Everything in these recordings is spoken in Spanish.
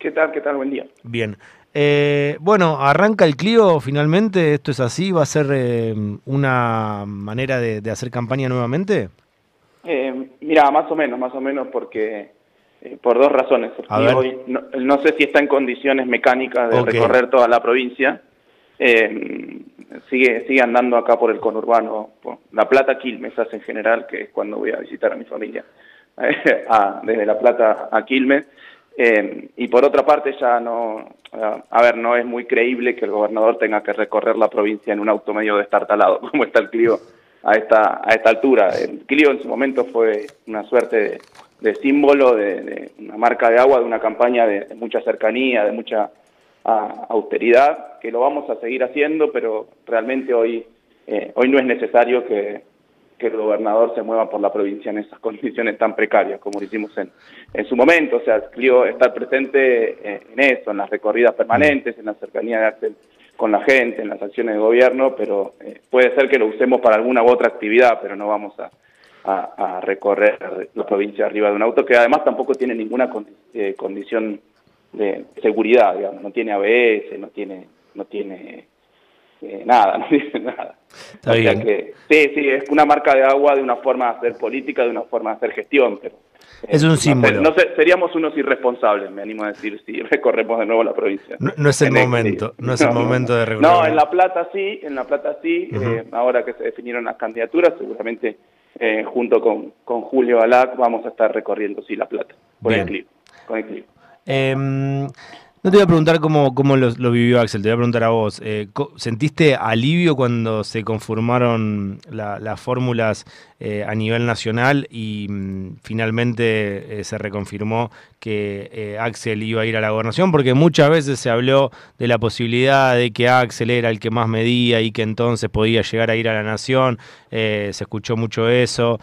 ¿Qué tal? ¿Qué tal? Buen día. Bien. Eh, bueno, arranca el Clio finalmente, esto es así, va a ser eh, una manera de, de, hacer campaña nuevamente. Eh, mira, más o menos, más o menos, porque por dos razones. Hoy no, no, sé si está en condiciones mecánicas de okay. recorrer toda la provincia. Sigue, sigue andando acá por el conurbano, por La Plata Quilmes hace en general, que es cuando voy a visitar a mi familia, a, desde La Plata a Quilmes. Eh, y por otra parte ya no, a ver, no es muy creíble que el gobernador tenga que recorrer la provincia en un auto medio destartalado, como está el Clio a esta, a esta altura. El Clio en su momento fue una suerte de, símbolo, de, una marca de agua, de una campaña de, mucha cercanía, de mucha austeridad, que lo vamos a seguir haciendo, pero realmente hoy, eh, hoy no es necesario que, que el gobernador se mueva por la provincia en esas condiciones tan precarias como lo hicimos en, en su momento. O sea, Clio estar presente en eso, en las recorridas permanentes, en la cercanía de Axel con la gente, en las acciones de gobierno, pero eh, puede ser que lo usemos para alguna u otra actividad, pero no vamos a, a, recorrer la provincia arriba de un auto que además tampoco tiene ninguna condi eh, condición de seguridad, digamos, no tiene ABS, no tiene, no tiene eh, nada, no dice nada. Está o bien. Que, sí, sí, es una marca de agua de una forma de hacer política, de una forma de hacer gestión, pero... Es un símbolo. No, seríamos unos irresponsables, me animo a decir, si recorremos de nuevo la provincia. No, no es el en momento, el, no es el momento de recorrer. No, en La Plata sí, en La Plata sí, uh -huh. eh, ahora que se definieron las candidaturas, seguramente eh, junto con, con Julio Alac vamos a estar recorriendo sí La Plata, con Bien. el clip. Con el clip. Eh, no te voy a preguntar cómo, cómo lo, vivió Axel, te voy a preguntar a vos. Eh, ¿Sentiste alivio cuando se conformaron la, las fórmulas eh, a nivel nacional y mm, finalmente eh, se reconfirmó que eh, Axel iba a ir a la gobernación? Porque muchas veces se habló de la posibilidad de que Axel era el que más medía y que entonces podía llegar a ir a la nación. Se escuchó mucho eso.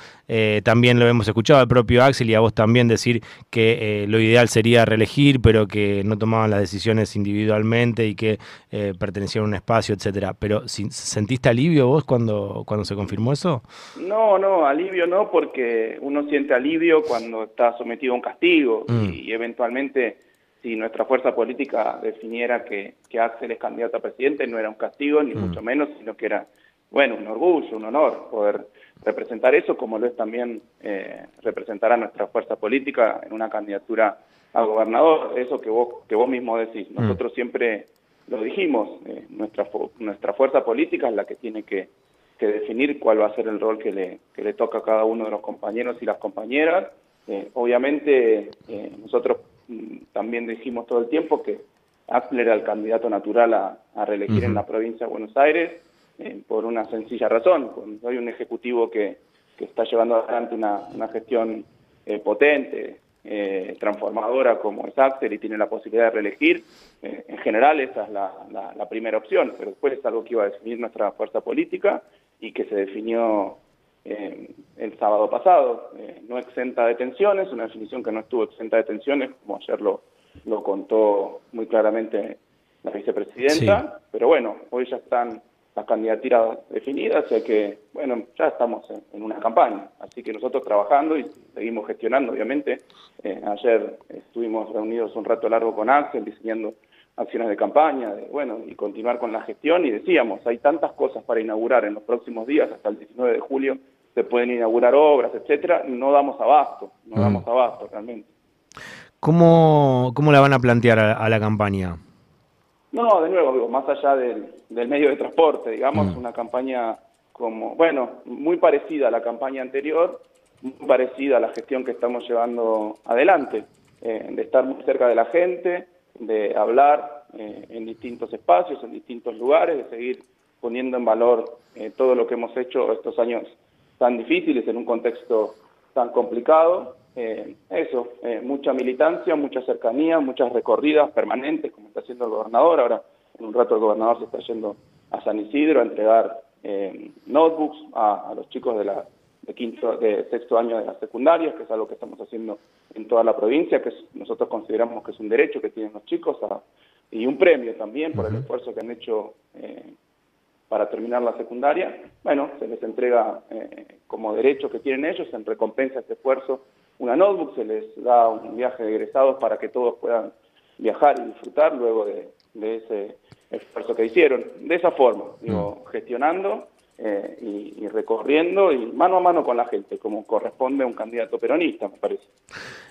También lo hemos escuchado al propio Axel y a vos también decir que lo ideal sería reelegir, pero que no tomaban las decisiones individualmente y que pertenecían a un espacio, etcétera. Pero ¿sentiste alivio vos cuando, cuando se confirmó eso? No, no no, alivio no, porque uno siente alivio cuando está sometido a un castigo mm. y, y, eventualmente si nuestra fuerza política definiera que, que, Axel es candidato a presidente, no era un castigo, ni mm. mucho menos, sino que era, bueno, un orgullo, un honor poder representar eso, como lo es también eh, representar a nuestra fuerza política en una candidatura a gobernador, eso que vos, que vos mismo decís. Mm. Nosotros mm. siempre lo dijimos, eh, nuestra, nuestra fuerza política es la que tiene que que definir cuál va a ser el rol que le, que le toca a cada uno de los compañeros y las compañeras. Eh, obviamente, eh, nosotros mm, también dijimos todo el tiempo que Axel era el candidato natural a, a reelegir uh -huh. en la provincia de Buenos Aires, eh, por una sencilla razón. Cuando hay un ejecutivo que, que está llevando adelante una, una gestión potente, eh, transformadora como es Axel y tiene la posibilidad de reelegir, eh, en general esa es la, la, la, primera opción, pero después es algo que iba a definir nuestra fuerza política y que se definió eh, el sábado pasado, eh, no exenta de tensiones, una definición que no estuvo exenta de tensiones, como ayer lo, lo contó muy claramente la vicepresidenta, sí. pero bueno, hoy ya están las candidaturas definidas, o sea que, bueno, ya estamos en, en, una campaña, así que nosotros trabajando y seguimos gestionando, obviamente. Eh, ayer estuvimos reunidos un rato largo con Axel, diseñando acciones de campaña, de, bueno, y continuar con la gestión, y decíamos, hay tantas cosas para inaugurar en los próximos días, hasta el 19 de julio, se pueden inaugurar obras, etcétera, no damos abasto, no mm. damos abasto realmente. ¿Cómo, ¿Cómo la van a plantear a, a la campaña? No, de nuevo, digo, más allá del, del medio de transporte, digamos, mm. una campaña como, bueno, muy parecida a la campaña anterior, muy parecida a la gestión que estamos llevando adelante, eh, de estar muy cerca de la gente, de hablar eh, en distintos espacios, en distintos lugares, de seguir poniendo en valor eh, todo lo que hemos hecho estos años tan difíciles en un contexto tan complicado. Eh, eso, eh, mucha militancia, mucha cercanía, muchas recorridas permanentes, como está haciendo el gobernador. Ahora, en un rato, el gobernador se está yendo a San Isidro a entregar eh, notebooks a, a, los chicos de la de quinto, de sexto año de las secundarias, que es algo que estamos haciendo en toda la provincia, que nosotros consideramos que es un derecho que tienen los chicos a, y un premio también por el esfuerzo que han hecho eh, para terminar la secundaria. Bueno, se les entrega eh, como derecho que tienen ellos en recompensa este esfuerzo una notebook, se les da un viaje de egresados para que todos puedan viajar y disfrutar luego de, ese esfuerzo que hicieron. De esa forma, digo, gestionando eh, y, recorriendo y mano a mano con la gente, como corresponde a un candidato peronista, me parece.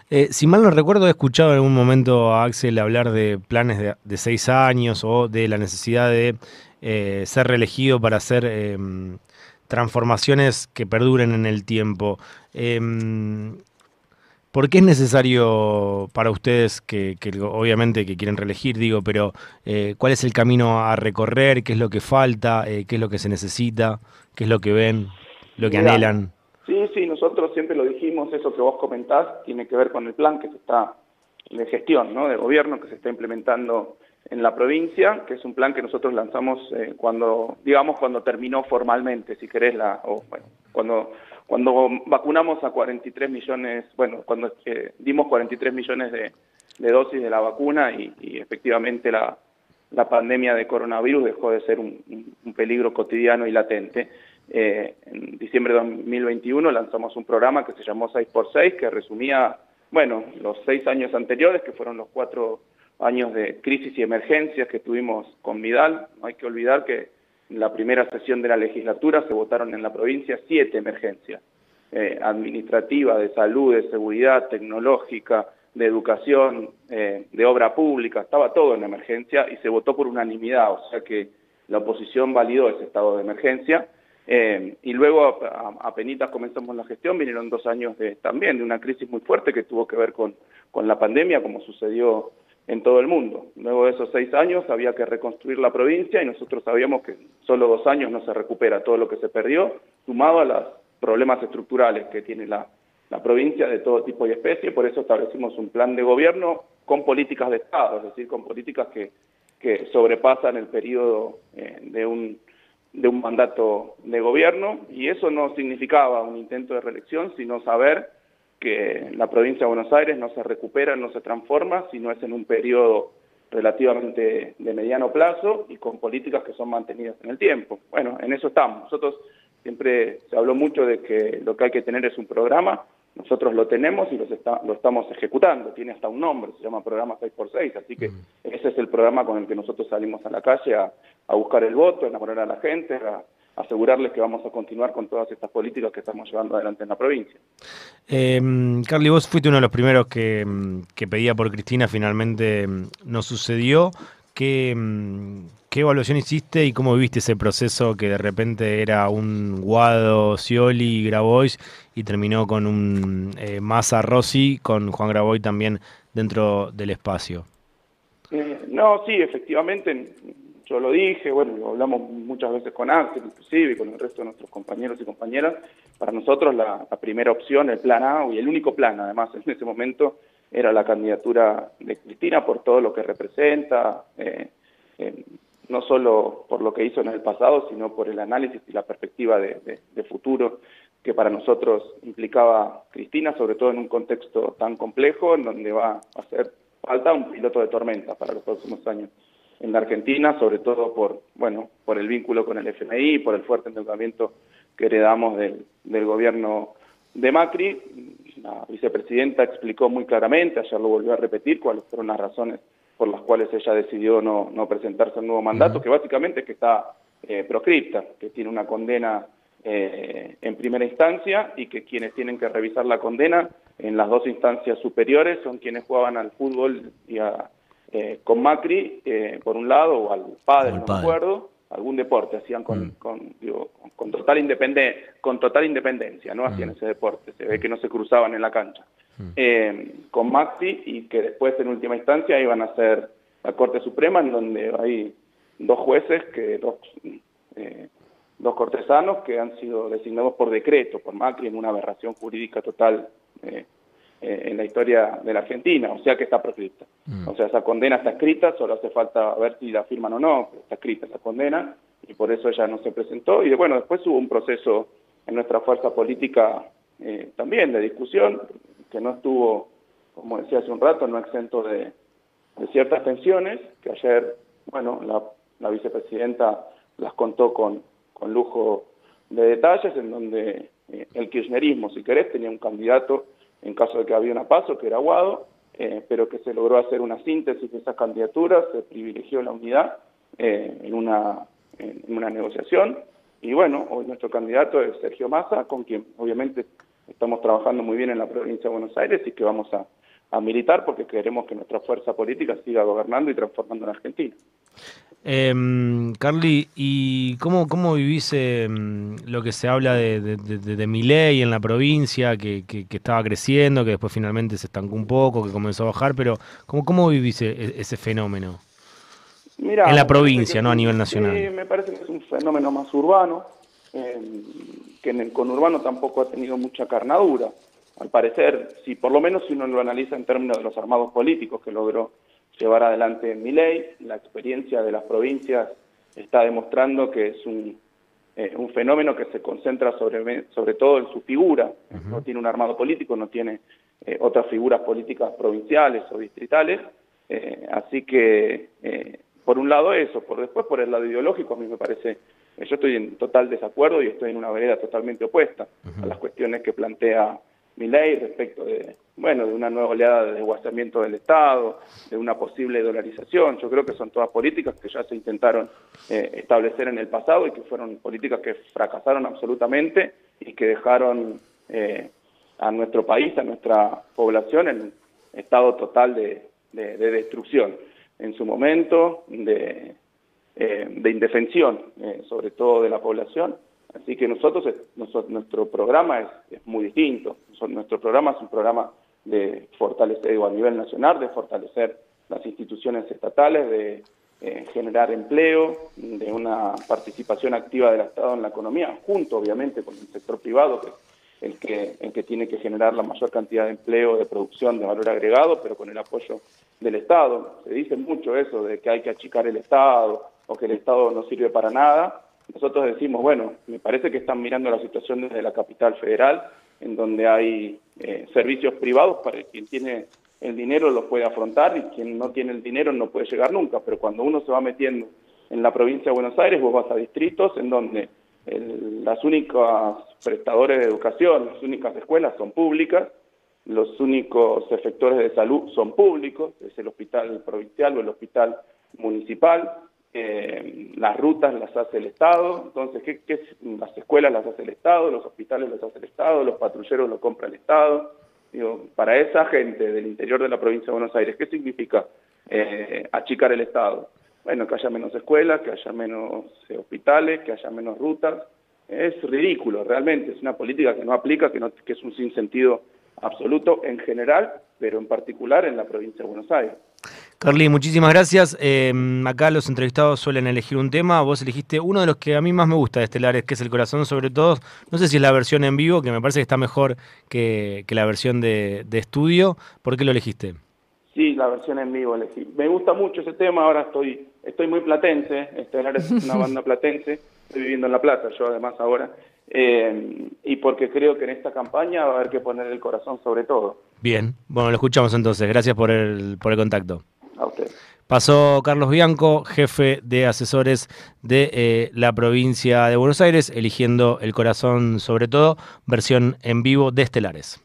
Eh, si mal no recuerdo, he escuchado en algún momento a Axel hablar de planes de, seis años o de la necesidad de eh, ser reelegido para hacer em, transformaciones que perduren en el tiempo. ¿Por qué es necesario para ustedes, que, obviamente que quieren reelegir, digo, pero eh, cuál es el camino a recorrer, qué es lo que falta, eh, qué es lo que se necesita, qué es lo que ven, lo que anhelan? Sí, sí, nosotros siempre lo dijimos, eso que vos comentás tiene que ver con el plan que se está de gestión, ¿no? de gobierno que se está implementando en la provincia, que es un plan que nosotros lanzamos eh, cuando, digamos, cuando terminó formalmente, si querés, la, o bueno, cuando cuando vacunamos a 43 millones, bueno, cuando eh, dimos 43 millones de, dosis de la vacuna y, efectivamente la, pandemia de coronavirus dejó de ser un, peligro cotidiano y latente. Eh, en diciembre de 2021 lanzamos un programa que se llamó 6x6, que resumía, bueno, los seis años anteriores, que fueron los cuatro años de crisis y emergencias que tuvimos con Vidal. No hay que olvidar que en la primera sesión de la legislatura se votaron en la provincia siete emergencias eh, administrativas, de salud, de seguridad, tecnológica, de educación, eh, de obra pública, estaba todo en emergencia y se votó por unanimidad, o sea que la oposición validó ese estado de emergencia. Eh, y luego, apenas comenzamos la gestión, vinieron dos años de, también de una crisis muy fuerte que tuvo que ver con, con la pandemia, como sucedió en todo el mundo. Luego de esos seis años había que reconstruir la provincia y nosotros sabíamos que solo dos años no se recupera todo lo que se perdió, sumado a los problemas estructurales que tiene la, provincia de todo tipo y especie, por eso establecimos un plan de gobierno con políticas de Estado, es decir, con políticas que, que sobrepasan el periodo eh, de, un, de un mandato de gobierno y eso no significaba un intento de reelección, sino saber que la provincia de Buenos Aires no se recupera, no se transforma, sino es en un periodo relativamente de mediano plazo y con políticas que son mantenidas en el tiempo. Bueno, en eso estamos. Nosotros siempre se habló mucho de que lo que hay que tener es un programa, nosotros lo tenemos y lo estamos ejecutando, tiene hasta un nombre, se llama programa 6x6, así que ese es el programa con el que nosotros salimos a la calle a, a buscar el voto, a enamorar a la gente, a, asegurarles que vamos a continuar con todas estas políticas que estamos llevando adelante en la provincia. Eh, Carly, vos fuiste uno de los primeros que, pedía por Cristina, finalmente mm, no sucedió. ¿Qué, mm, ¿Qué evaluación hiciste y cómo viviste ese proceso que de repente era un Guado, Scioli, Grabois y terminó con un eh, Massa Rossi, con Juan Grabois también dentro del espacio? Eh, no, sí, efectivamente, yo lo dije, bueno, lo hablamos muchas veces con Axel, inclusive, y con el resto de nuestros compañeros y compañeras. Para nosotros la, primera opción, el plan A, y el único plan, además, en ese momento, era la candidatura de Cristina por todo lo que representa, eh, eh, no solo por lo que hizo en el pasado, sino por el análisis y la perspectiva de, futuro que para nosotros implicaba Cristina, sobre todo en un contexto tan complejo, en donde va a hacer falta un piloto de tormenta para los próximos años en la Argentina, sobre todo por, bueno, por el vínculo con el FMI, por el fuerte endeudamiento que heredamos del, del gobierno de Macri. La vicepresidenta explicó muy claramente, ayer lo volvió a repetir, cuáles fueron las razones por las cuales ella decidió no, no presentarse al nuevo mandato, que básicamente es que está eh, proscripta, que tiene una condena eh, en primera instancia y que quienes tienen que revisar la condena en las dos instancias superiores son quienes jugaban al fútbol y a, eh, con Macri, eh, por un lado, o al padre, no me acuerdo, algún deporte hacían con, mm. con, digo, con, total con total independencia, ¿no? Hacían mm. ese deporte, se ve que no se cruzaban en la cancha. Mm. Eh, con Macri y que después en última instancia iban a ser la Corte Suprema, en donde hay dos jueces, que dos, dos cortesanos que han sido designados por decreto por Macri en una aberración jurídica total eh, en la historia de la Argentina, o sea que está proscripta. Mm. O sea, esa condena está escrita, solo hace falta ver si la firman o no, está escrita esa condena, y por eso ella no se presentó. Y bueno, después hubo un proceso en nuestra fuerza política eh, también de discusión, que no estuvo, como decía hace un rato, no exento de, ciertas tensiones, que ayer, bueno, la, vicepresidenta las contó con, con lujo de detalles, en donde eh, el kirchnerismo, si querés, tenía un candidato en caso de que había una paso, que era Aguado, eh, pero que se logró hacer una síntesis de esas candidaturas, se privilegió la unidad eh, en, una, en una negociación, y bueno, hoy nuestro candidato es Sergio Massa, con quien obviamente estamos trabajando muy bien en la provincia de Buenos Aires y que vamos a, a militar porque queremos que nuestra fuerza política siga gobernando y transformando en Argentina. Eh, Carly, ¿y cómo, cómo vivís eh, lo que se habla de, de, de, de mi ley en la provincia, que, que, que, estaba creciendo, que después finalmente se estancó un poco, que comenzó a bajar, pero ¿cómo, cómo vivís e, ese fenómeno? En la provincia, no a nivel nacional. Sí, me parece que es un fenómeno más urbano, eh, que en el conurbano tampoco ha tenido mucha carnadura. Al parecer, si por lo menos si uno lo analiza en términos de los armados políticos que logró llevar adelante mi ley. La experiencia de las provincias está demostrando que es un, eh, un fenómeno que se concentra sobre, sobre todo en su figura. Uh -huh. No tiene un armado político, no tiene eh, otras figuras políticas provinciales o distritales. Eh, así que, eh, por un lado eso, por después por el lado ideológico, a mí me parece, yo estoy en total desacuerdo y estoy en una vereda totalmente opuesta uh -huh. a las cuestiones que plantea mi ley respecto de, bueno, de una nueva oleada de desguazamiento del Estado, de una posible dolarización. Yo creo que son todas políticas que ya se intentaron eh, establecer en el pasado y que fueron políticas que fracasaron absolutamente y que dejaron eh, a nuestro país, a nuestra población en estado total de, de, de destrucción. En su momento, de, eh, de indefensión, eh, sobre todo de la población, Así que nosotros, nuestro programa es, es, muy distinto. Nuestro programa es un programa de fortalecer a nivel nacional, de fortalecer las instituciones estatales, de eh, generar empleo, de una participación activa del Estado en la economía, junto obviamente con el sector privado, que es el que, el que tiene que generar la mayor cantidad de empleo, de producción, de valor agregado, pero con el apoyo del Estado. Se dice mucho eso de que hay que achicar el Estado o que el Estado no sirve para nada nosotros decimos, bueno, me parece que están mirando la situación desde la capital federal, en donde hay eh, servicios privados para quien tiene el dinero lo puede afrontar y quien no tiene el dinero no puede llegar nunca, pero cuando uno se va metiendo en la provincia de Buenos Aires, vos vas a distritos en donde las únicas prestadores de educación, las únicas escuelas son públicas, los únicos efectores de salud son públicos, es el hospital provincial o el hospital municipal, eh, las rutas las hace el Estado, entonces ¿qué, qué, las escuelas las hace el Estado, los hospitales los hace el Estado, los patrulleros los compra el Estado. Digo, para esa gente del interior de la provincia de Buenos Aires, ¿qué significa eh, achicar el Estado? Bueno, que haya menos escuelas, que haya menos eh, hospitales, que haya menos rutas. Es ridículo, realmente, es una política que no aplica, que, no, que es un sinsentido absoluto en general, pero en particular en la provincia de Buenos Aires. Carly, muchísimas gracias. Eh, acá los entrevistados suelen elegir un tema. Vos elegiste uno de los que a mí más me gusta de Estelares, que es el corazón sobre todo. No sé si es la versión en vivo, que me parece que está mejor que, que la versión de, de, estudio. ¿Por qué lo elegiste? Sí, la versión en vivo elegí. Me gusta mucho ese tema. Ahora estoy, estoy muy platense. Estelares es una banda platense. Estoy viviendo en La Plata, yo además ahora. Eh, y porque creo que en esta campaña va a haber que poner el corazón sobre todo. Bien, bueno, lo escuchamos entonces. Gracias por el, por el contacto. A usted. Pasó Carlos Bianco, jefe de asesores de eh, la provincia de Buenos Aires, eligiendo el corazón sobre todo, versión en vivo de Estelares.